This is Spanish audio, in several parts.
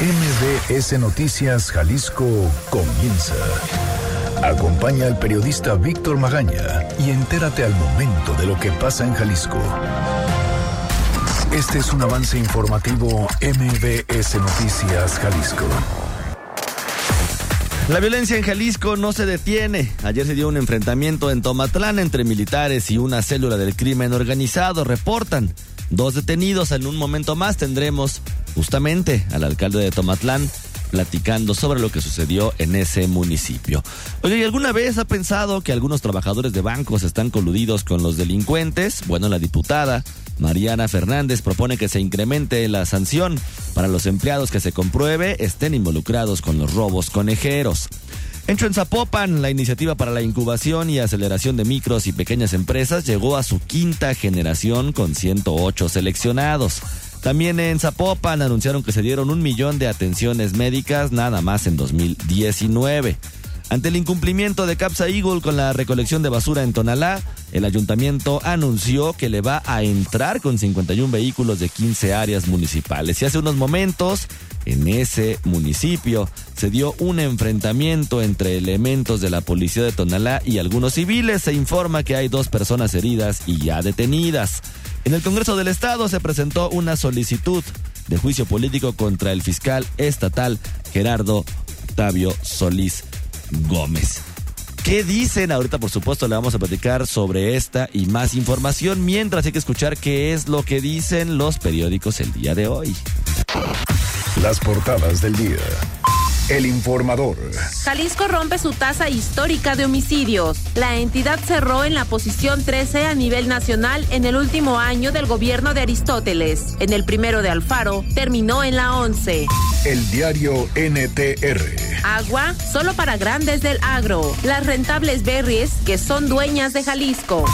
MBS Noticias Jalisco comienza. Acompaña al periodista Víctor Magaña y entérate al momento de lo que pasa en Jalisco. Este es un avance informativo MBS Noticias Jalisco. La violencia en Jalisco no se detiene. Ayer se dio un enfrentamiento en Tomatlán entre militares y una célula del crimen organizado. Reportan dos detenidos. En un momento más tendremos justamente al alcalde de Tomatlán platicando sobre lo que sucedió en ese municipio. Oye, ¿y alguna vez ha pensado que algunos trabajadores de bancos están coludidos con los delincuentes? Bueno, la diputada Mariana Fernández propone que se incremente la sanción para los empleados que se compruebe estén involucrados con los robos conejeros. En Zapopan, la iniciativa para la incubación y aceleración de micros y pequeñas empresas llegó a su quinta generación con 108 seleccionados. También en Zapopan anunciaron que se dieron un millón de atenciones médicas nada más en 2019. Ante el incumplimiento de Capsa Eagle con la recolección de basura en Tonalá, el ayuntamiento anunció que le va a entrar con 51 vehículos de 15 áreas municipales. Y hace unos momentos, en ese municipio, se dio un enfrentamiento entre elementos de la policía de Tonalá y algunos civiles. Se informa que hay dos personas heridas y ya detenidas. En el Congreso del Estado se presentó una solicitud de juicio político contra el fiscal estatal Gerardo Octavio Solís Gómez. ¿Qué dicen? Ahorita, por supuesto, le vamos a platicar sobre esta y más información, mientras hay que escuchar qué es lo que dicen los periódicos el día de hoy. Las portadas del día. El informador. Jalisco rompe su tasa histórica de homicidios. La entidad cerró en la posición 13 a nivel nacional en el último año del gobierno de Aristóteles. En el primero de Alfaro terminó en la 11. El diario NTR. Agua solo para grandes del agro. Las rentables berries que son dueñas de Jalisco.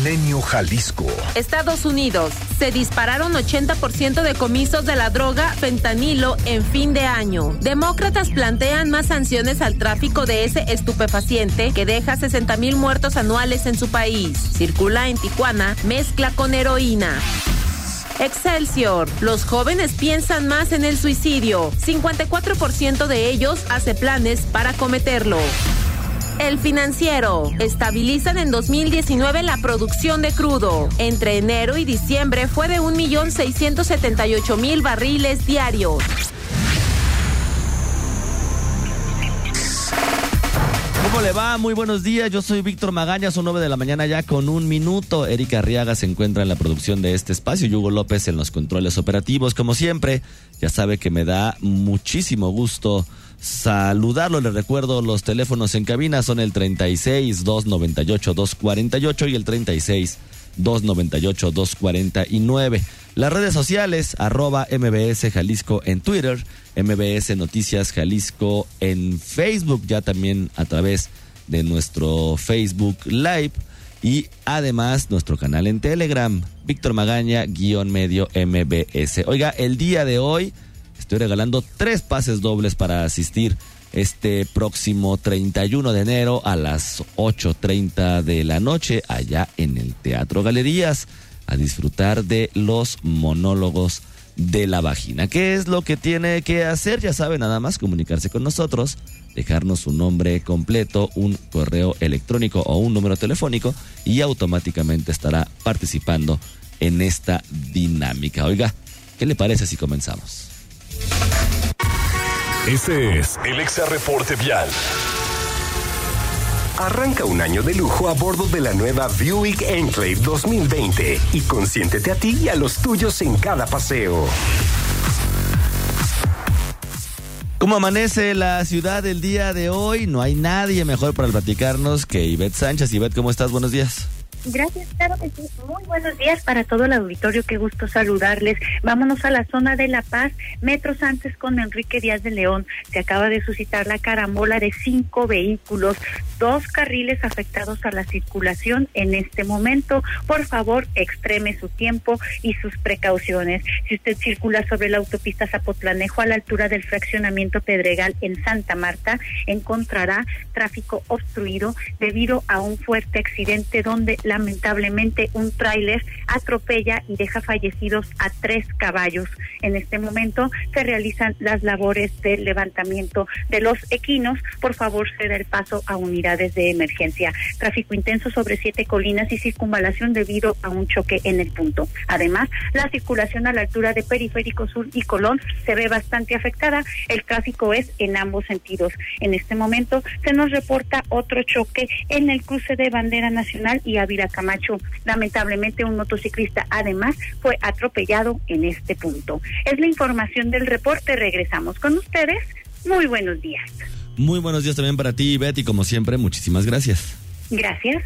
Milenio Jalisco. Estados Unidos. Se dispararon 80% de comisos de la droga fentanilo en fin de año. Demócratas plantean más sanciones al tráfico de ese estupefaciente que deja 60 mil muertos anuales en su país. Circula en Tijuana, mezcla con heroína. Excelsior. Los jóvenes piensan más en el suicidio. 54% de ellos hace planes para cometerlo. El financiero. Estabilizan en 2019 la producción de crudo. Entre enero y diciembre fue de 1.678.000 barriles diarios. ¿Cómo le va? Muy buenos días. Yo soy Víctor Magaña, son 9 de la mañana ya con un minuto. Erika Arriaga se encuentra en la producción de este espacio y Hugo López en los controles operativos. Como siempre, ya sabe que me da muchísimo gusto saludarlo. Le recuerdo los teléfonos en cabina son el 36 298 248 y el 36 298 249. Las redes sociales, arroba MBS Jalisco en Twitter, MBS Noticias Jalisco en Facebook, ya también a través de nuestro Facebook Live y además nuestro canal en Telegram, Víctor Magaña, guion medio MBS. Oiga, el día de hoy estoy regalando tres pases dobles para asistir este próximo 31 de enero a las 8.30 de la noche allá en el Teatro Galerías a disfrutar de los monólogos de la vagina. ¿Qué es lo que tiene que hacer? Ya sabe, nada más comunicarse con nosotros, dejarnos su nombre completo, un correo electrónico o un número telefónico y automáticamente estará participando en esta dinámica. Oiga, ¿qué le parece si comenzamos? Este es el Exa Reporte Vial. Arranca un año de lujo a bordo de la nueva Buick Enclave 2020 y consiéntete a ti y a los tuyos en cada paseo. ¿Cómo amanece la ciudad el día de hoy? No hay nadie mejor para platicarnos que Ivette Sánchez. Ivette, ¿cómo estás? Buenos días. Gracias, claro que sí. Muy buenos días para todo el auditorio. Qué gusto saludarles. Vámonos a la zona de La Paz. Metros antes con Enrique Díaz de León. Se acaba de suscitar la carambola de cinco vehículos, dos carriles afectados a la circulación en este momento. Por favor, extreme su tiempo y sus precauciones. Si usted circula sobre la autopista Zapotlanejo a la altura del fraccionamiento Pedregal en Santa Marta, encontrará tráfico obstruido debido a un fuerte accidente donde lamentablemente un tráiler atropella y deja fallecidos a tres caballos. En este momento se realizan las labores de levantamiento de los equinos. Por favor, ceda el paso a unidades de emergencia. Tráfico intenso sobre siete colinas y circunvalación debido a un choque en el punto. Además, la circulación a la altura de Periférico Sur y Colón se ve bastante afectada. El tráfico es en ambos sentidos. En este momento se nos reporta otro choque en el cruce de Bandera Nacional y Ávila Camacho. Lamentablemente un motociclista además fue atropellado en este punto. Es la información del reporte. Regresamos con ustedes. Muy buenos días. Muy buenos días también para ti, Betty. Como siempre, muchísimas gracias. Gracias.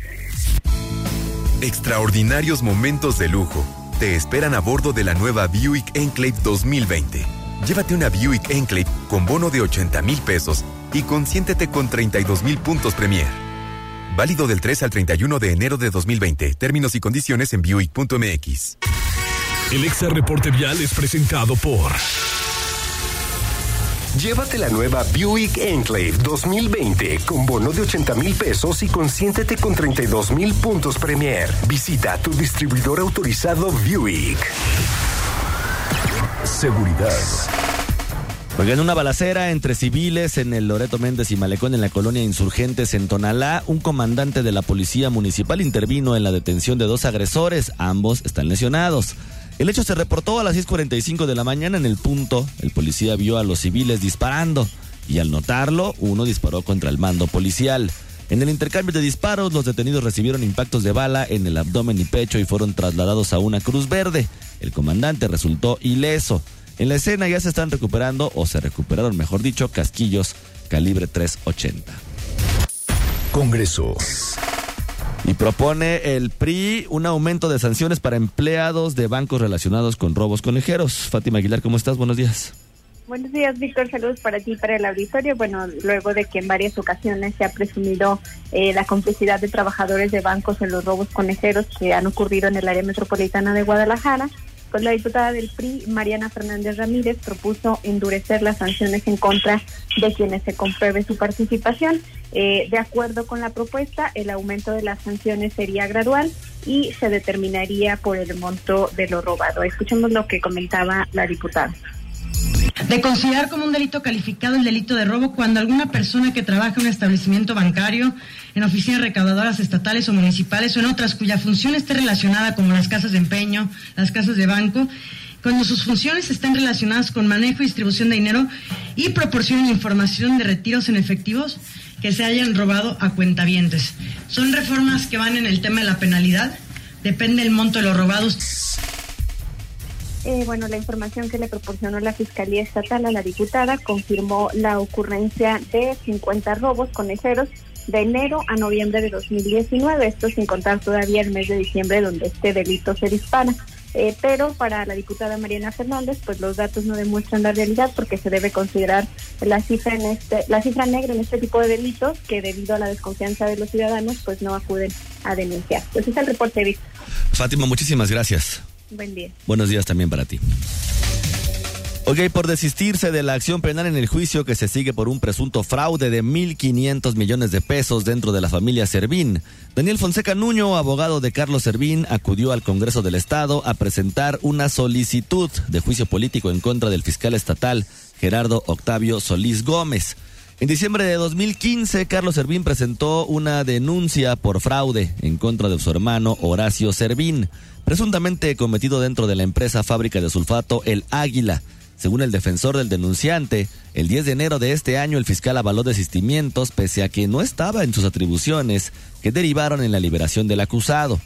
Extraordinarios momentos de lujo te esperan a bordo de la nueva Buick Enclave 2020. Llévate una Buick Enclave con bono de 80 mil pesos y consiéntete con 32 mil puntos Premier. Válido del 3 al 31 de enero de 2020. Términos y condiciones en Buick.mx. El Exa Reporte Vial es presentado por. Llévate la nueva Buick Enclave 2020 con bono de 80 mil pesos y consiéntete con 32 mil puntos Premier. Visita tu distribuidor autorizado Buick. Seguridad. En una balacera entre civiles en el Loreto Méndez y Malecón en la colonia Insurgentes en Tonalá, un comandante de la policía municipal intervino en la detención de dos agresores. Ambos están lesionados. El hecho se reportó a las 6.45 de la mañana en el punto. El policía vio a los civiles disparando y al notarlo, uno disparó contra el mando policial. En el intercambio de disparos, los detenidos recibieron impactos de bala en el abdomen y pecho y fueron trasladados a una cruz verde. El comandante resultó ileso. En la escena ya se están recuperando, o se recuperaron, mejor dicho, casquillos calibre 380. Congreso. Y propone el PRI un aumento de sanciones para empleados de bancos relacionados con robos conejeros. Fátima Aguilar, ¿cómo estás? Buenos días. Buenos días, Víctor. Saludos para ti y para el auditorio. Bueno, luego de que en varias ocasiones se ha presumido eh, la complicidad de trabajadores de bancos en los robos conejeros que han ocurrido en el área metropolitana de Guadalajara, pues la diputada del PRI, Mariana Fernández Ramírez, propuso endurecer las sanciones en contra de quienes se compruebe su participación. Eh, de acuerdo con la propuesta, el aumento de las sanciones sería gradual y se determinaría por el monto de lo robado. Escuchemos lo que comentaba la diputada de considerar como un delito calificado el delito de robo cuando alguna persona que trabaja en un establecimiento bancario, en oficinas recaudadoras estatales o municipales o en otras cuya función esté relacionada como las casas de empeño, las casas de banco, cuando sus funciones estén relacionadas con manejo y distribución de dinero y proporcionen información de retiros en efectivos que se hayan robado a cuentavientes. Son reformas que van en el tema de la penalidad, depende el monto de los robados. Eh, bueno, la información que le proporcionó la Fiscalía Estatal a la diputada confirmó la ocurrencia de 50 robos conejeros de enero a noviembre de 2019, esto sin contar todavía el mes de diciembre donde este delito se dispara. Eh, pero para la diputada Mariana Fernández, pues los datos no demuestran la realidad porque se debe considerar la cifra en este, la cifra negra en este tipo de delitos que debido a la desconfianza de los ciudadanos, pues no acuden a denunciar. Pues es el reporte, Víctor. Fátima, muchísimas gracias. Buen día. Buenos días también para ti. Ok, por desistirse de la acción penal en el juicio que se sigue por un presunto fraude de 1.500 millones de pesos dentro de la familia Servín, Daniel Fonseca Nuño, abogado de Carlos Servín, acudió al Congreso del Estado a presentar una solicitud de juicio político en contra del fiscal estatal Gerardo Octavio Solís Gómez. En diciembre de 2015, Carlos Servín presentó una denuncia por fraude en contra de su hermano Horacio Servín presuntamente cometido dentro de la empresa fábrica de sulfato El Águila. Según el defensor del denunciante, el 10 de enero de este año el fiscal avaló desistimientos pese a que no estaba en sus atribuciones que derivaron en la liberación del acusado.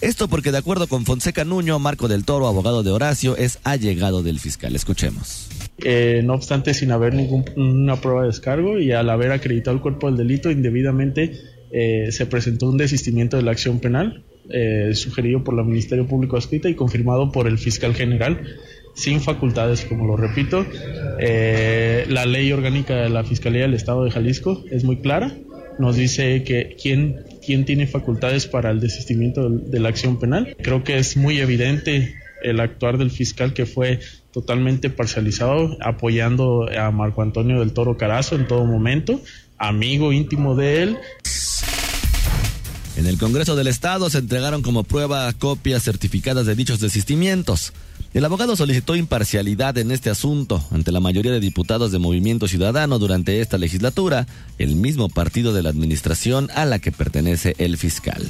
Esto porque de acuerdo con Fonseca Nuño, Marco del Toro, abogado de Horacio, es allegado del fiscal. Escuchemos. Eh, no obstante, sin haber ninguna prueba de descargo y al haber acreditado el cuerpo del delito indebidamente, eh, se presentó un desistimiento de la acción penal eh, sugerido por el Ministerio Público Escrita y confirmado por el fiscal general, sin facultades, como lo repito. Eh, la ley orgánica de la Fiscalía del Estado de Jalisco es muy clara, nos dice que quién, quién tiene facultades para el desistimiento de, la acción penal. Creo que es muy evidente el actuar del fiscal que fue totalmente parcializado, apoyando a Marco Antonio del Toro Carazo en todo momento, amigo íntimo de él. En el Congreso del Estado se entregaron como prueba copias certificadas de dichos desistimientos. El abogado solicitó imparcialidad en este asunto ante la mayoría de diputados de Movimiento Ciudadano durante esta legislatura, el mismo partido de la administración a la que pertenece el fiscal.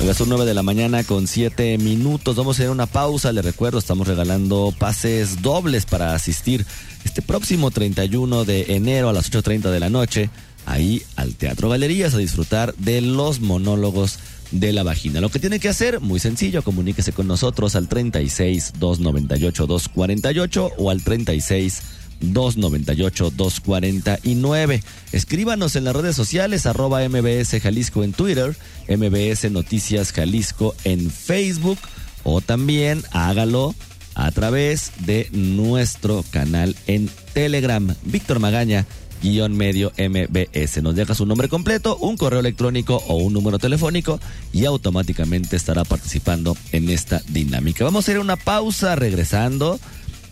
A las 9 de la mañana con 7 minutos. Vamos a hacer una pausa. Le recuerdo, estamos regalando pases dobles para asistir este próximo 31 de enero a las 8.30 de la noche ahí al Teatro Galerías a disfrutar de los monólogos de la vagina. Lo que tiene que hacer, muy sencillo, comuníquese con nosotros al 36 298 248 o al 36 298 249. Escríbanos en las redes sociales arroba MBS Jalisco en Twitter, MBS Noticias Jalisco en Facebook o también hágalo a través de nuestro canal en Telegram. Víctor Magaña, guion medio MBS. Nos deja su nombre completo, un correo electrónico o un número telefónico y automáticamente estará participando en esta dinámica. Vamos a ir a una pausa regresando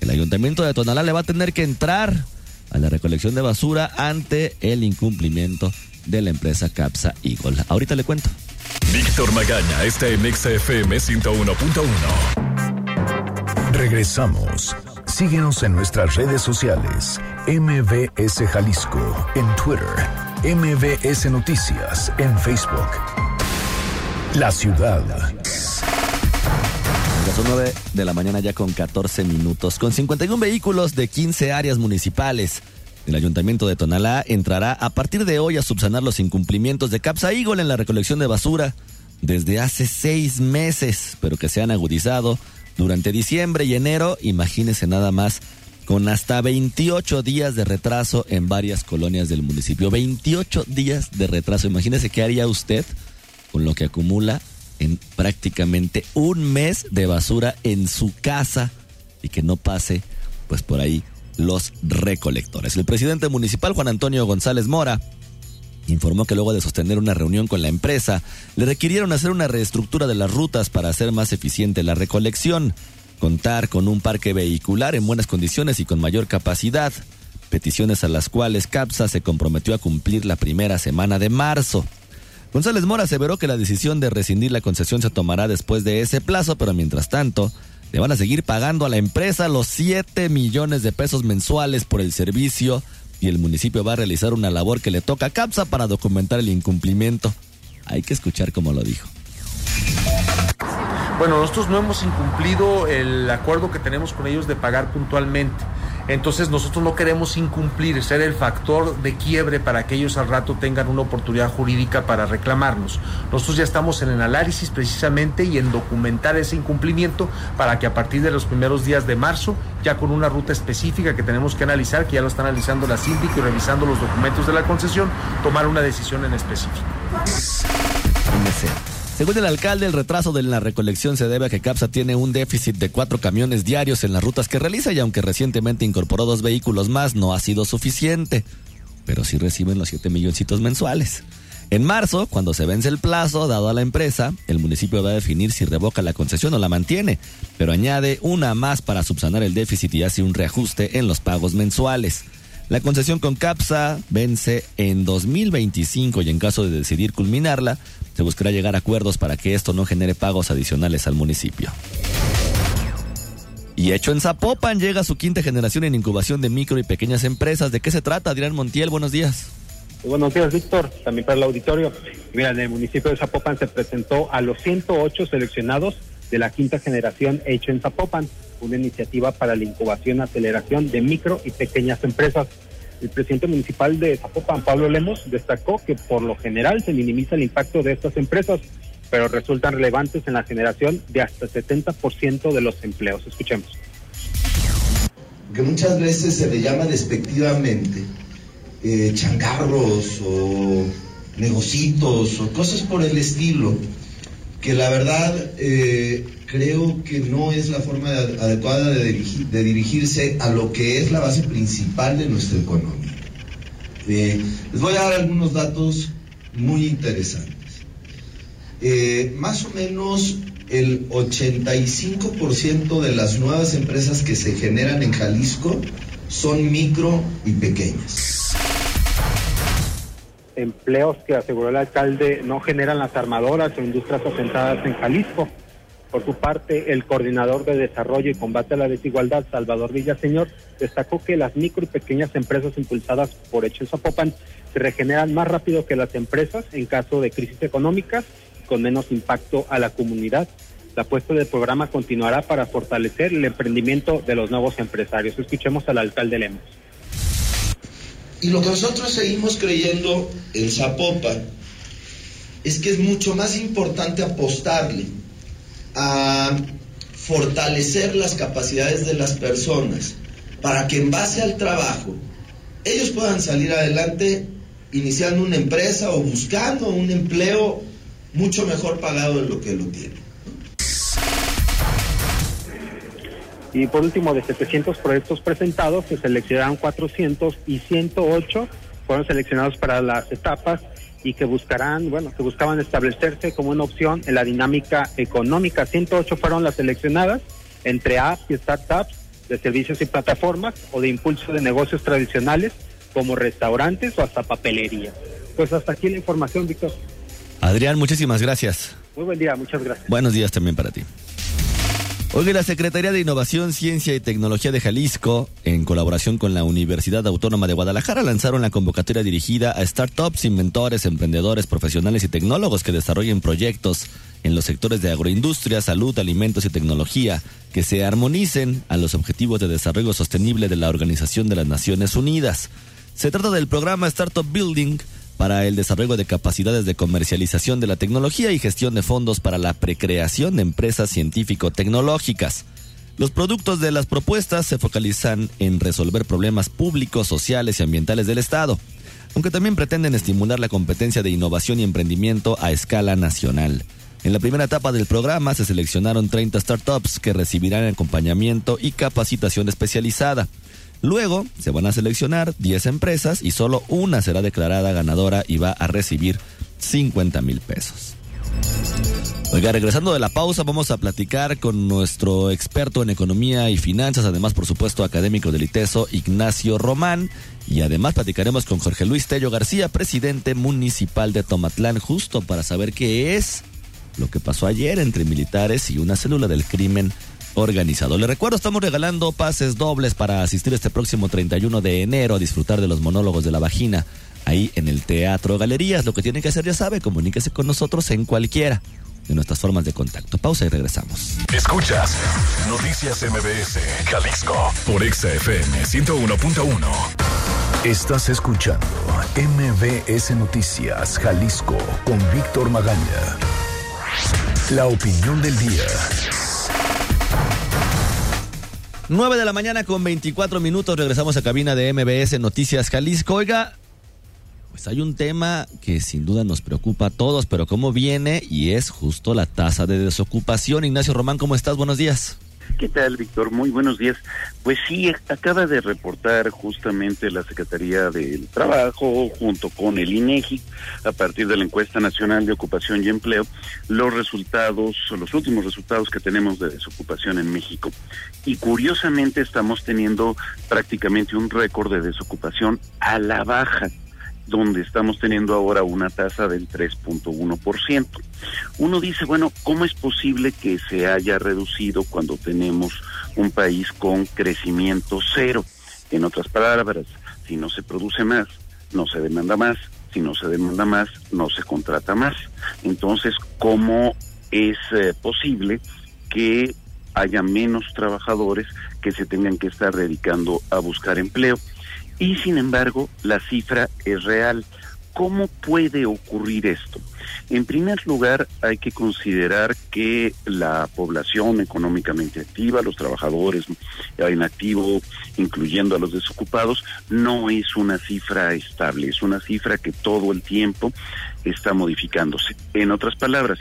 el ayuntamiento de Tonalá le va a tener que entrar a la recolección de basura ante el incumplimiento de la empresa Capsa Eagle. Ahorita le cuento. Víctor Magaña está en XFM 101.1. Regresamos. Síguenos en nuestras redes sociales. MBS Jalisco en Twitter. MBS Noticias en Facebook. La ciudad son 9 de la mañana ya con 14 minutos. Con 51 vehículos de 15 áreas municipales. El Ayuntamiento de Tonalá entrará a partir de hoy a subsanar los incumplimientos de Capsa Eagle en la recolección de basura desde hace seis meses, pero que se han agudizado durante diciembre y enero. Imagínese nada más, con hasta 28 días de retraso en varias colonias del municipio. 28 días de retraso. Imagínese qué haría usted con lo que acumula en prácticamente un mes de basura en su casa y que no pase pues por ahí los recolectores. El presidente municipal Juan Antonio González Mora informó que luego de sostener una reunión con la empresa, le requirieron hacer una reestructura de las rutas para hacer más eficiente la recolección, contar con un parque vehicular en buenas condiciones y con mayor capacidad, peticiones a las cuales CAPSA se comprometió a cumplir la primera semana de marzo. González Mora aseveró que la decisión de rescindir la concesión se tomará después de ese plazo, pero mientras tanto, le van a seguir pagando a la empresa los 7 millones de pesos mensuales por el servicio y el municipio va a realizar una labor que le toca a CAPSA para documentar el incumplimiento. Hay que escuchar cómo lo dijo. Bueno, nosotros no hemos incumplido el acuerdo que tenemos con ellos de pagar puntualmente. Entonces nosotros no queremos incumplir, ser el factor de quiebre para que ellos al rato tengan una oportunidad jurídica para reclamarnos. Nosotros ya estamos en el análisis precisamente y en documentar ese incumplimiento para que a partir de los primeros días de marzo, ya con una ruta específica que tenemos que analizar, que ya lo está analizando la síndica y revisando los documentos de la concesión, tomar una decisión en específico. Según el alcalde, el retraso de la recolección se debe a que CAPSA tiene un déficit de cuatro camiones diarios en las rutas que realiza y aunque recientemente incorporó dos vehículos más, no ha sido suficiente. Pero sí reciben los siete milloncitos mensuales. En marzo, cuando se vence el plazo dado a la empresa, el municipio va a definir si revoca la concesión o la mantiene, pero añade una más para subsanar el déficit y hace un reajuste en los pagos mensuales. La concesión con CAPSA vence en 2025 y en caso de decidir culminarla, se buscará llegar a acuerdos para que esto no genere pagos adicionales al municipio. Y hecho en Zapopan llega su quinta generación en incubación de micro y pequeñas empresas. ¿De qué se trata, Adrián Montiel? Buenos días. Buenos días, Víctor. También para el auditorio. Mira, en el municipio de Zapopan se presentó a los 108 seleccionados de la quinta generación Hecho en Zapopan, una iniciativa para la incubación y aceleración de micro y pequeñas empresas. El presidente municipal de Zapopan, Pablo Lemos, destacó que por lo general se minimiza el impacto de estas empresas, pero resultan relevantes en la generación de hasta 70% de los empleos. Escuchemos. Que muchas veces se le llama despectivamente eh, changarros o negocitos o cosas por el estilo que la verdad eh, creo que no es la forma adecuada de, dirigirse a lo que es la base principal de nuestra economía. Eh, les voy a dar algunos datos muy interesantes. Eh, más o menos el 85% de las nuevas empresas que se generan en Jalisco son micro y pequeñas. empleos que aseguró el alcalde no generan las armadoras o industrias asentadas en Jalisco. Por su parte, el coordinador de desarrollo y combate a la desigualdad, Salvador Villaseñor, destacó que las micro y pequeñas empresas impulsadas por Hecho Zapopan se regeneran más rápido que las empresas en caso de crisis económicas con menos impacto a la comunidad. La apuesta del programa continuará para fortalecer el emprendimiento de los nuevos empresarios. Escuchemos al alcalde Lemos. Y lo que nosotros seguimos creyendo en Zapopan es que es mucho más importante apostarle a fortalecer las capacidades de las personas para que en base al trabajo ellos puedan salir adelante iniciando una empresa o buscando un empleo mucho mejor pagado de lo que lo tienen. Y por último, de 700 proyectos presentados, se seleccionaron 400 y 108 fueron seleccionados para las etapas y que buscarán, bueno, que buscaban establecerse como una opción en la dinámica económica. 108 fueron las seleccionadas entre apps y startups de servicios y plataformas o de impulso de negocios tradicionales como restaurantes o hasta papelería. Pues hasta aquí la información, Víctor. Adrián, muchísimas gracias. Muy buen día, muchas gracias. Buenos días también para ti. Hoy la Secretaría de Innovación, Ciencia y Tecnología de Jalisco, en colaboración con la Universidad Autónoma de Guadalajara, lanzaron la convocatoria dirigida a startups, inventores, emprendedores, profesionales y tecnólogos que desarrollen proyectos en los sectores de agroindustria, salud, alimentos y tecnología que se armonicen a los objetivos de desarrollo sostenible de la Organización de las Naciones Unidas. Se trata del programa Startup Building, para el desarrollo de capacidades de comercialización de la tecnología y gestión de fondos para la precreación de empresas científico-tecnológicas. Los productos de las propuestas se focalizan en resolver problemas públicos, sociales y ambientales del Estado, aunque también pretenden estimular la competencia de innovación y emprendimiento a escala nacional. En la primera etapa del programa se seleccionaron 30 startups que recibirán acompañamiento y capacitación especializada. Luego se van a seleccionar 10 empresas y solo una será declarada ganadora y va a recibir 50 mil pesos. Oiga, regresando de la pausa, vamos a platicar con nuestro experto en economía y finanzas, además, por supuesto, académico del ITESO, Ignacio Román. Y además platicaremos con Jorge Luis Tello García, presidente municipal de Tomatlán, justo para saber qué es lo que pasó ayer entre militares y una célula del crimen organizado. Le recuerdo, estamos regalando pases dobles para asistir este próximo 31 de enero a disfrutar de los monólogos de la vagina ahí en el Teatro Galerías. Lo que tiene que hacer ya sabe, comuníquese con nosotros en cualquiera de nuestras formas de contacto. Pausa y regresamos. Escuchas Noticias MBS, Jalisco, por XFM 101.1. Estás escuchando MBS Noticias, Jalisco, con Víctor Magaña. La opinión del día. 9 de la mañana con 24 minutos. Regresamos a cabina de MBS Noticias Jalisco. Oiga, pues hay un tema que sin duda nos preocupa a todos, pero cómo viene y es justo la tasa de desocupación. Ignacio Román, ¿cómo estás? Buenos días. ¿Qué tal, Víctor? Muy buenos días. Pues sí, acaba de reportar justamente la Secretaría del Trabajo junto con el INEGI a partir de la encuesta nacional de ocupación y empleo los resultados, los últimos resultados que tenemos de desocupación en México. Y curiosamente estamos teniendo prácticamente un récord de desocupación a la baja donde estamos teniendo ahora una tasa del 3.1%. Uno dice, bueno, ¿cómo es posible que se haya reducido cuando tenemos un país con crecimiento cero? En otras palabras, si no se produce más, no se demanda más, si no se demanda más, no se contrata más. Entonces, ¿cómo es eh, posible que haya menos trabajadores que se tengan que estar dedicando a buscar empleo? Y sin embargo, la cifra es real. ¿Cómo puede ocurrir esto? En primer lugar, hay que considerar que la población económicamente activa, los trabajadores en activo, incluyendo a los desocupados, no es una cifra estable, es una cifra que todo el tiempo está modificándose. En otras palabras,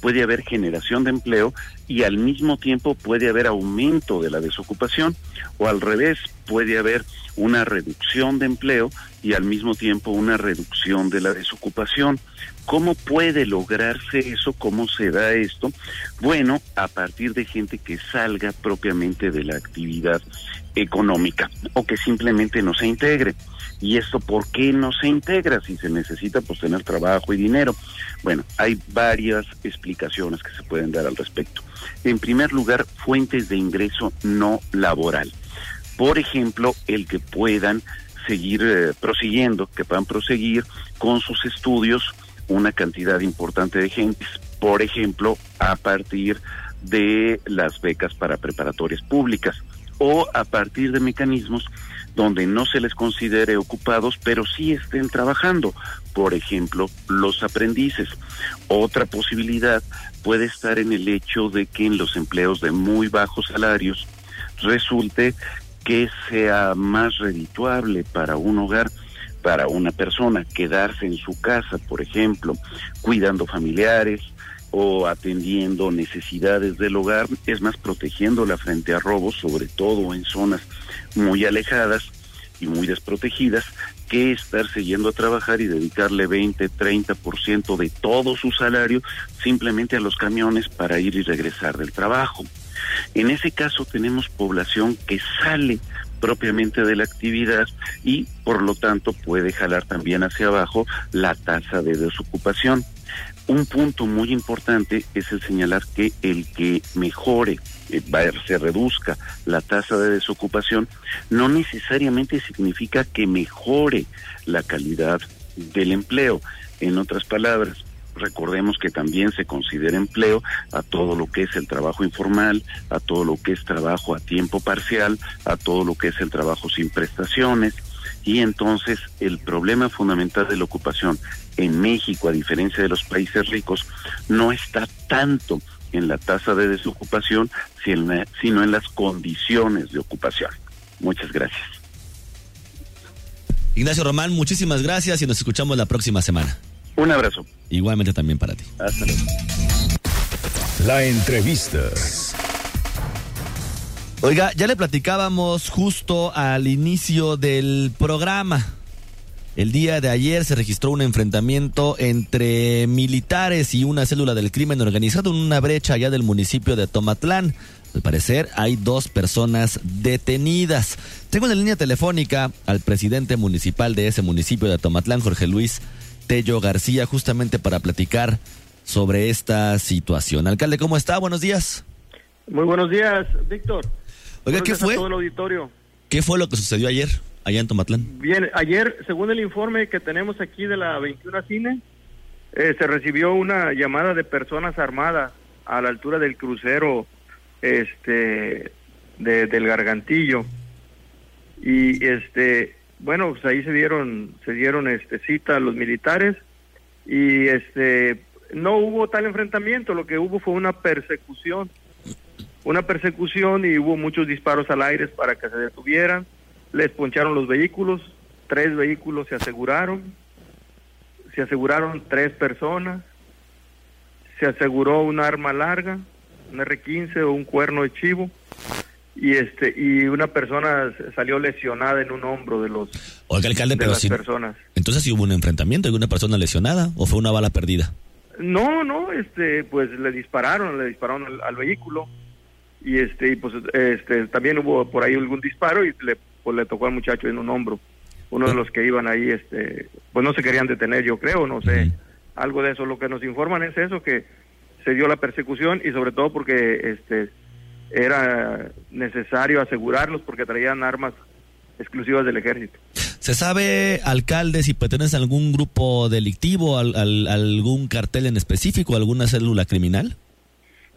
puede haber generación de empleo y al mismo tiempo puede haber aumento de la desocupación o al revés, puede haber una reducción de empleo y al mismo tiempo una reducción de la desocupación. ¿Cómo puede lograrse eso? ¿Cómo se da esto? Bueno, a partir de gente que salga propiamente de la actividad económica o que simplemente no se integre. ¿Y esto por qué no se integra si se necesita pues tener trabajo y dinero? Bueno, hay varias explicaciones que se pueden dar al respecto. En primer lugar, fuentes de ingreso no laboral. Por ejemplo, el que puedan seguir eh, prosiguiendo, que puedan proseguir con sus estudios una cantidad importante de gentes, por ejemplo, a partir de las becas para preparatorias públicas o a partir de mecanismos donde no se les considere ocupados, pero sí estén trabajando. Por ejemplo, los aprendices. Otra posibilidad puede estar en el hecho de que en los empleos de muy bajos salarios resulte que sea más redituable para un hogar, para una persona, quedarse en su casa, por ejemplo, cuidando familiares, o atendiendo necesidades del hogar, es más protegiéndola frente a robos, sobre todo en zonas muy alejadas y muy desprotegidas, que estarse yendo a trabajar y dedicarle 20, 30% de todo su salario simplemente a los camiones para ir y regresar del trabajo. En ese caso tenemos población que sale propiamente de la actividad y por lo tanto puede jalar también hacia abajo la tasa de desocupación. Un punto muy importante es el señalar que el que mejore, eh, se reduzca la tasa de desocupación, no necesariamente significa que mejore la calidad del empleo. En otras palabras, recordemos que también se considera empleo a todo lo que es el trabajo informal, a todo lo que es trabajo a tiempo parcial, a todo lo que es el trabajo sin prestaciones. Y entonces el problema fundamental de la ocupación en México, a diferencia de los países ricos, no está tanto en la tasa de desocupación, sino en las condiciones de ocupación. Muchas gracias. Ignacio Román, muchísimas gracias y nos escuchamos la próxima semana. Un abrazo. Igualmente también para ti. Hasta luego. La entrevista. Oiga, ya le platicábamos justo al inicio del programa el día de ayer se registró un enfrentamiento entre militares y una célula del crimen organizado en una brecha allá del municipio de Tomatlán. Al parecer hay dos personas detenidas. Tengo en la línea telefónica al presidente municipal de ese municipio de Tomatlán, Jorge Luis Tello García, justamente para platicar sobre esta situación. Alcalde, ¿cómo está? Buenos días. Muy buenos días, Víctor. Oiga, ¿qué fue? todo el auditorio. ¿Qué fue lo que sucedió ayer? allá en Tomatlán? Bien, ayer, según el informe que tenemos aquí de la 21 Cine, eh, se recibió una llamada de personas armadas a la altura del crucero este del Gargantillo y este bueno pues ahí se dieron se dieron este cita los militares y este no hubo tal enfrentamiento lo que hubo fue una persecución una persecución y hubo muchos disparos al aire para que se detuvieran les poncharon los vehículos, tres vehículos se aseguraron, se aseguraron tres personas, se aseguró un arma larga, un R-15 o un cuerno de chivo, y este y una persona salió lesionada en un hombro de los Oiga, alcalde, pero las personas. Entonces, si hubo un enfrentamiento, ¿alguna persona lesionada o fue una bala perdida? No, no, este, pues le dispararon, le dispararon al, al vehículo y este, y pues este, también hubo por ahí algún disparo y le pues le tocó al muchacho en un hombro. Uno de los que iban ahí, este, pues no se querían detener, yo creo, no sé. Algo de eso. Lo que nos informan es eso, que se dio la persecución y sobre todo porque este era necesario asegurarlos porque traían armas exclusivas del ejército. ¿Se sabe, alcalde, si pertenece a algún grupo delictivo, al, algún cartel en específico, alguna célula criminal?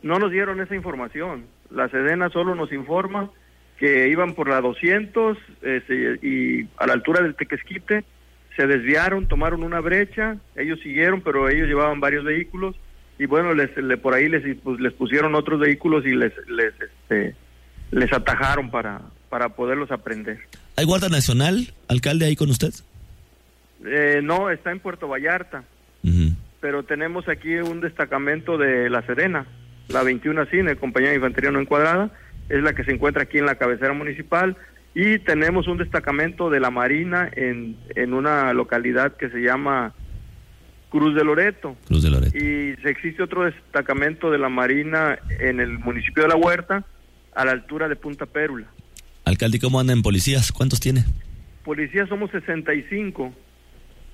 No nos dieron esa información. La Sedena solo nos informa que iban por la 200 este, y a la altura del Tequesquite se desviaron, tomaron una brecha, ellos siguieron, pero ellos llevaban varios vehículos y bueno, les, por ahí les, pues, les pusieron otros vehículos y les les, este, les atajaron para, para poderlos aprender. ¿Hay Guardia Nacional, alcalde, ahí con usted? Eh, no, está en Puerto Vallarta, pero tenemos aquí un destacamento de La Serena, la 21 Cine, Compañía de Infantería No Encuadrada, es la que se encuentra aquí en la cabecera municipal y tenemos un destacamento de la Marina en, en una localidad que se llama Cruz de Loreto. Cruz de Loreto. Y se existe otro destacamento de la Marina en el municipio de La Huerta, a la altura de Punta Pérula. Alcalde, ¿y ¿cómo andan policías? ¿Cuántos tiene? Policías somos 65.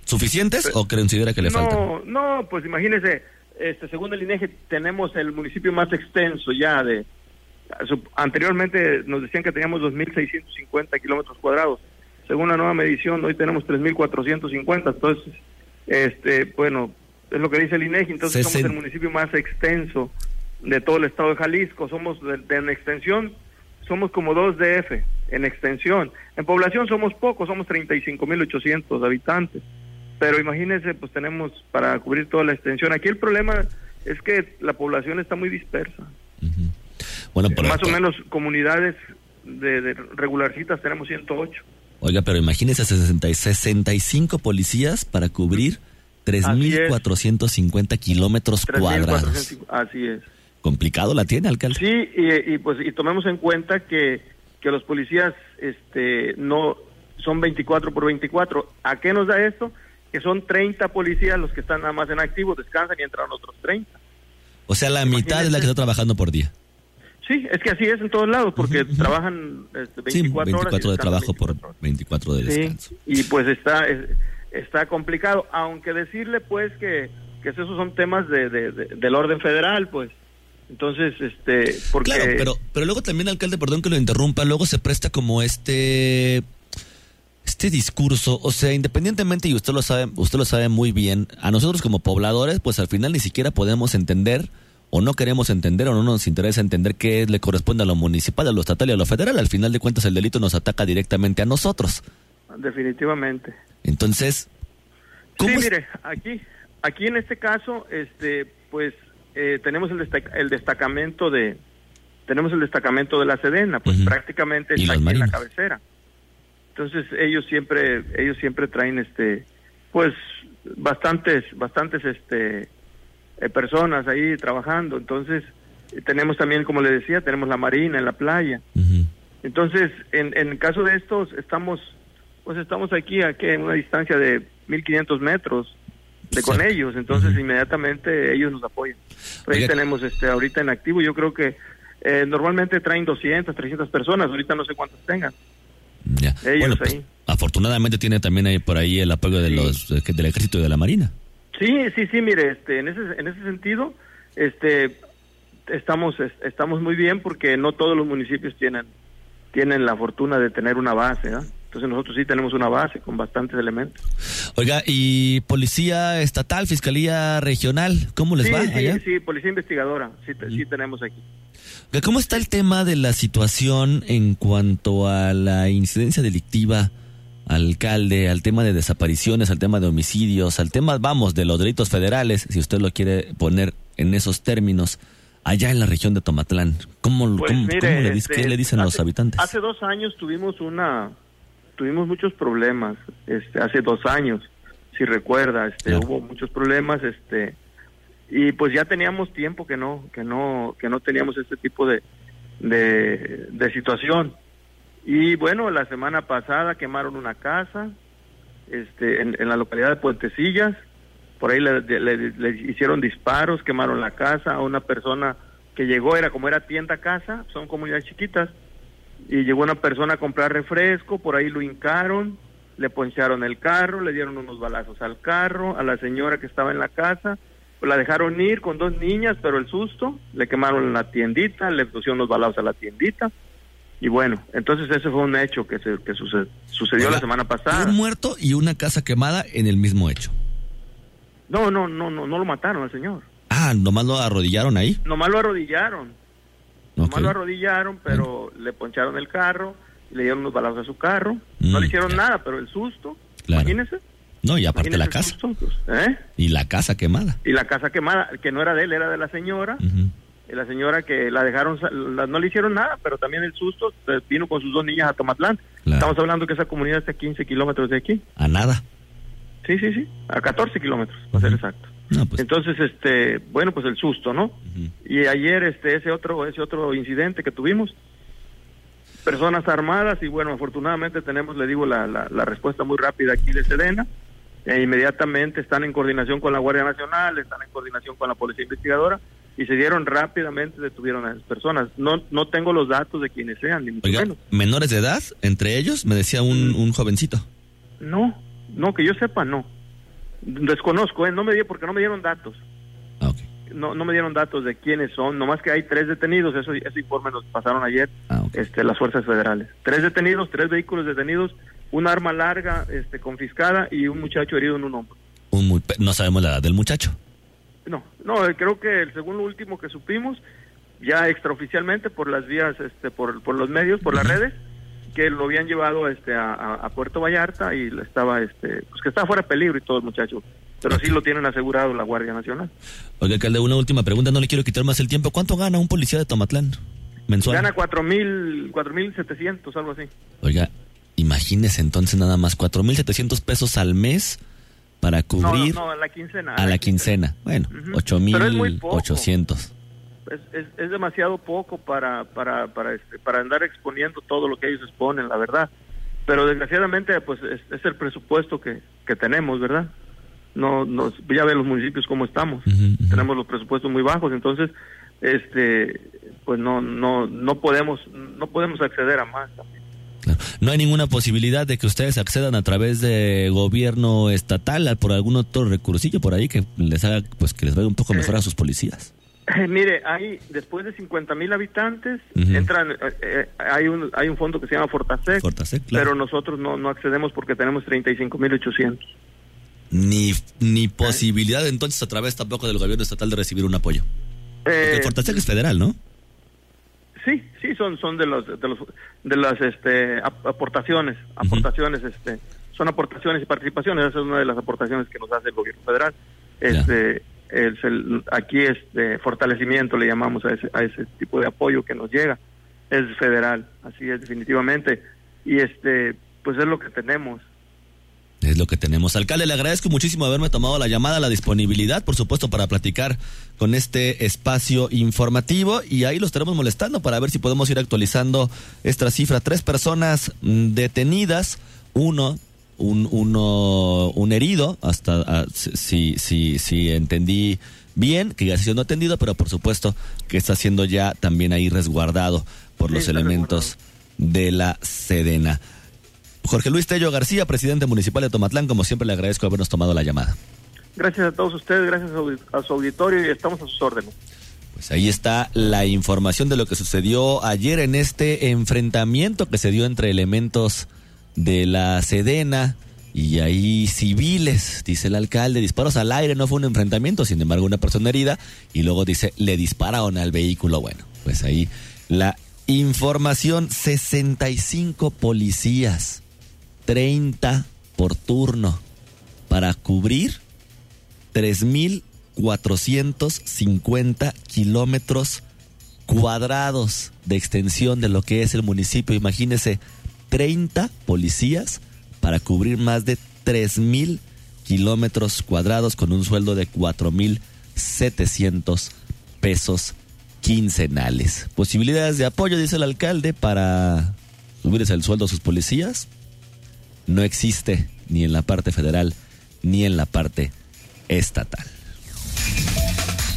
¿Suficientes o considera que le no, faltan? No, pues imagínese, este, según el INEGI tenemos el municipio más extenso ya de... Anteriormente nos decían que teníamos 2.650 kilómetros cuadrados. Según la nueva medición, hoy tenemos 3.450. Entonces, este, bueno, es lo que dice el INEGI. Entonces somos el municipio más extenso de todo el estado de Jalisco. Somos de, de- en extensión, somos como dos DF en extensión. En población somos pocos, somos 35.800 habitantes. Pero imagínense, pues tenemos para cubrir toda la extensión. Aquí el problema es que la población está muy dispersa. Bueno, por Más o menos comunidades de, de regularcitas tenemos 108. Oiga, pero imagínese 60 y 65 policías para cubrir 3.450 kilómetros cuadrados. 3.405, Así es. Complicado la tiene, alcalde. Sí, y, y, pues y tomemos en cuenta que, que los policías este no son 24 por 24. ¿A qué nos da esto? Que son 30 policías los que están nada más en activo, descansan y entran otros 30. O sea, la mitad es la que está trabajando por día. Sí, es que así es en todos lados, porque trabajan este, 24, Sí, horas. y 24 de trabajo por 24 de Sí, descanso. y pues está es- está complicado, aunque decirle pues que, que esos son temas de, de- de- del orden federal, pues. Entonces, este, porque Claro, pero, pero luego también, alcalde, perdón que lo interrumpa, luego se presta como este este discurso, o sea, independientemente y usted lo sabe, usted lo sabe muy bien, a nosotros como pobladores, pues al final ni siquiera podemos entender o no queremos entender o no nos interesa entender qué le corresponde a lo municipal, a lo estatal y a lo federal. Al final de cuentas el delito nos ataca directamente a nosotros. definitivamente. Entonces, Sí, mire, aquí, aquí en este caso, este, pues eh, tenemos el, destac- el destacamento de, tenemos el destacamento de la Sedena, pues prácticamente está aquí en la cabecera. Entonces ellos siempre, ellos siempre traen, este, pues bastantes, bastantes, este, eh, personas ahí trabajando. Entonces eh, tenemos también, como le decía, tenemos la marina en la playa. Entonces, en, en el caso de estos, estamos, pues estamos aquí a ¿qué? en una distancia de 1500 metros de con ellos, entonces inmediatamente ellos nos apoyan. Pues ahí Oiga. tenemos este ahorita en activo, yo creo que eh, normalmente traen 200, 300 personas, ahorita no sé cuántas tengan. Ya. Ellos Bueno, pues, ahí. afortunadamente tiene también ahí por ahí el apoyo de los del ejército y de la marina. Sí, sí, sí, mire, este, en ese, en ese sentido, este, estamos, es- estamos muy bien porque no todos los municipios tienen, tienen la fortuna de tener una base, ¿no? Entonces nosotros sí tenemos una base con bastantes elementos. Oiga, y policía estatal, fiscalía regional, ¿cómo les sí, va sí, allá? sí, policía investigadora, sí, te- sí tenemos aquí. Oiga, ¿Cómo está el tema de la situación en cuanto a la incidencia delictiva, alcalde, al tema de desapariciones, al tema de homicidios, al tema, vamos, de los delitos federales, si usted lo quiere poner en esos términos, allá en la región de Tomatlán? ¿Cómo, Pues cómo- mire, cómo le dice, este, qué le dicen a los hace- habitantes? Hace dos años tuvimos una, tuvimos muchos problemas, este, hace dos años, si recuerda, este, hubo muchos problemas, este, y pues ya teníamos tiempo que no, que no, que no teníamos este tipo de, de, de situación. Y bueno, la semana pasada quemaron una casa, este, en, la localidad de Puentecillas, por ahí le, hicieron disparos, quemaron la casa. A una persona que llegó, era como era tienda casa, son comunidades chiquitas, y llegó una persona a comprar refresco, por ahí lo hincaron, le poncharon el carro, le dieron unos balazos al carro, a la señora que estaba en la casa, la dejaron ir con dos niñas, pero el susto, le quemaron la tiendita, le pusieron los balazos a la tiendita, y bueno, entonces ese fue un hecho que, se, que suce- sucedió la semana pasada. Un muerto y una casa quemada en el mismo hecho. No, no, no, no, no lo mataron al señor. Ah, nomás lo arrodillaron ahí. Nomás lo arrodillaron. Nomás Ok. lo arrodillaron, pero le poncharon el carro, le dieron unos balazos a su carro. no Mm, le hicieron nada, pero el susto, Claro. imagínese. No, y aparte la casa. susto, pues, ¿eh? Y la casa quemada. Y la casa quemada, que no era de él, era de la señora. Y la señora que la dejaron, la- no le hicieron nada, pero también el susto eh, vino con sus dos niñas a Tomatlán. Estamos hablando que esa comunidad está a 15 kilómetros de aquí. A nada. Sí, sí, sí, a 14 kilómetros, para ser exacto. pues. Entonces, este, bueno, pues el susto, ¿no? Y ayer, este, ese otro, ese otro incidente que tuvimos, personas armadas y bueno, afortunadamente tenemos, le digo, la, la, la respuesta muy rápida aquí de Sedena E inmediatamente están en coordinación con la Guardia Nacional, están en coordinación con la Policía Investigadora y se dieron rápidamente, detuvieron a esas personas. No no tengo los datos de quienes sean, ni mucho Oiga, menos. menores de edad, entre ellos, me decía un, un jovencito. No, no, que yo sepa, no. Desconozco, ¿eh? no me di porque no me dieron datos. Ah, No, no me dieron datos de quiénes son, nomás que hay tres detenidos, eso, ese informe nos pasaron ayer Ah, este, las fuerzas federales. Tres detenidos, tres vehículos detenidos, un arma larga este, confiscada y un muchacho herido en un hombro. Un muy no sabemos la edad del muchacho. No, no, eh, creo que el según lo último que supimos, ya extraoficialmente por las vías, este, por, por los medios, por las redes, que lo habían llevado este, a, Puerto Vallarta y le estaba, este, pues que estaba fuera de peligro y todo el muchacho. Pero sí lo tienen asegurado la Guardia Nacional. Oiga, alcalde, una última pregunta, no le quiero quitar más el tiempo. ¿Cuánto gana un policía de Tomatlán mensual? Gana cuatro mil, cuatro mil setecientos, algo así. Oiga, imagínese entonces nada más 4.700 pesos al mes para cubrir no, no, a la quincena. a la quincena. Bueno. Pero es muy poco. 8.800. es, es, es demasiado poco para para para este, para andar exponiendo todo lo que ellos exponen la verdad pero desgraciadamente pues es, es el presupuesto que, que tenemos verdad no nos ya ve los municipios cómo estamos tenemos los presupuestos muy bajos entonces este pues no no no podemos no podemos acceder a más No hay ninguna posibilidad de que ustedes accedan a través de gobierno estatal por algún otro recursillo por ahí que les haga pues que les vaya un poco mejor a sus policías. Mire, hay después de 50 mil habitantes entran, eh, eh, hay un hay un fondo que se llama Fortasec, Fortasec, claro. pero nosotros no, no accedemos porque tenemos 35 mil 800. Ni ni posibilidad entonces a través tampoco del gobierno estatal de recibir un apoyo. Porque el Fortasec es federal, ¿no? Sí, sí, son son de los de los de las este ap- aportaciones, aportaciones este son aportaciones y participaciones, esa es una de las aportaciones que nos hace el gobierno federal. Este es el aquí este fortalecimiento le llamamos a ese a ese tipo de apoyo que nos llega. Es federal, así es definitivamente y este pues es lo que tenemos. Es lo que tenemos. Alcalde, le agradezco muchísimo haberme tomado la llamada, la disponibilidad, por supuesto, para platicar con este espacio informativo y ahí lo estaremos molestando para ver si podemos ir actualizando esta cifra. Tres personas mm, detenidas, uno, un, uno, un herido, hasta ah, si, si, si entendí bien, que ya está siendo atendido, pero por supuesto que está siendo ya también ahí resguardado por los elementos de la Sedena. Jorge Luis Tello García, presidente municipal de Tomatlán, como siempre le agradezco habernos tomado la llamada. Gracias a todos ustedes, gracias a su, auditorio y estamos a sus órdenes. Pues ahí está la información de lo que sucedió ayer en este enfrentamiento que se dio entre elementos de la Sedena y ahí civiles, dice el alcalde, disparos al aire, no fue un enfrentamiento, sin embargo una persona herida y luego dice, le dispararon al vehículo. Bueno, pues ahí la información, 65 policías, 30 por turno para cubrir 3.450 kilómetros cuadrados de extensión de lo que es el municipio. Imagínese, 30 policías para cubrir más de 3.000 kilómetros cuadrados con un sueldo de 4.700 pesos quincenales. Posibilidades de apoyo, dice el alcalde, para subirles el sueldo a sus policías. No existe ni en la parte federal ni en la parte estatal.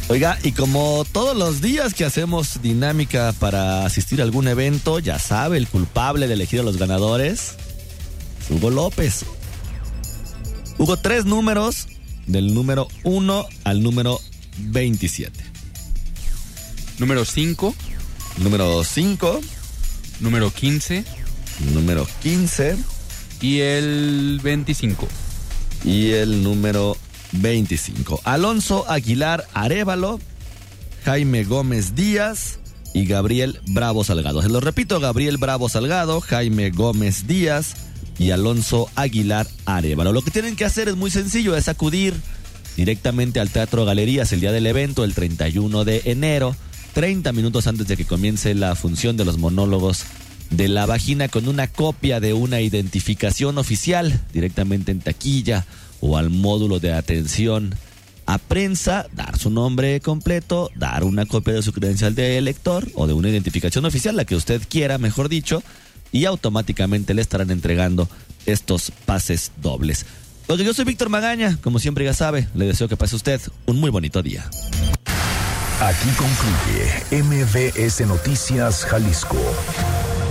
Oiga, y como todos los días que hacemos dinámica para asistir a algún evento, ya sabe, el culpable de elegir a los ganadores, es Hugo López. Hugo, tres números, del número 1 al número 27. Número 5. Número 5. Número 15. Número 15. Y el 25. Y el número 25. Alonso Aguilar Arevalo, Jaime Gómez Díaz y Gabriel Bravo Salgado. Se lo repito, Gabriel Bravo Salgado, Jaime Gómez Díaz y Alonso Aguilar Arevalo. Lo que tienen que hacer es muy sencillo, es acudir directamente al Teatro Galerías el día del evento, el 31 de enero, 30 minutos antes de que comience la función de los monólogos de la vagina con una copia de una identificación oficial directamente en taquilla o al módulo de atención a prensa, dar su nombre completo, dar una copia de su credencial de elector o de una identificación oficial, la que usted quiera, mejor dicho, y automáticamente le estarán entregando estos pases dobles. Porque yo soy Víctor Magaña, como siempre ya sabe, le deseo que pase usted un muy bonito día. Aquí concluye MBS Noticias Jalisco.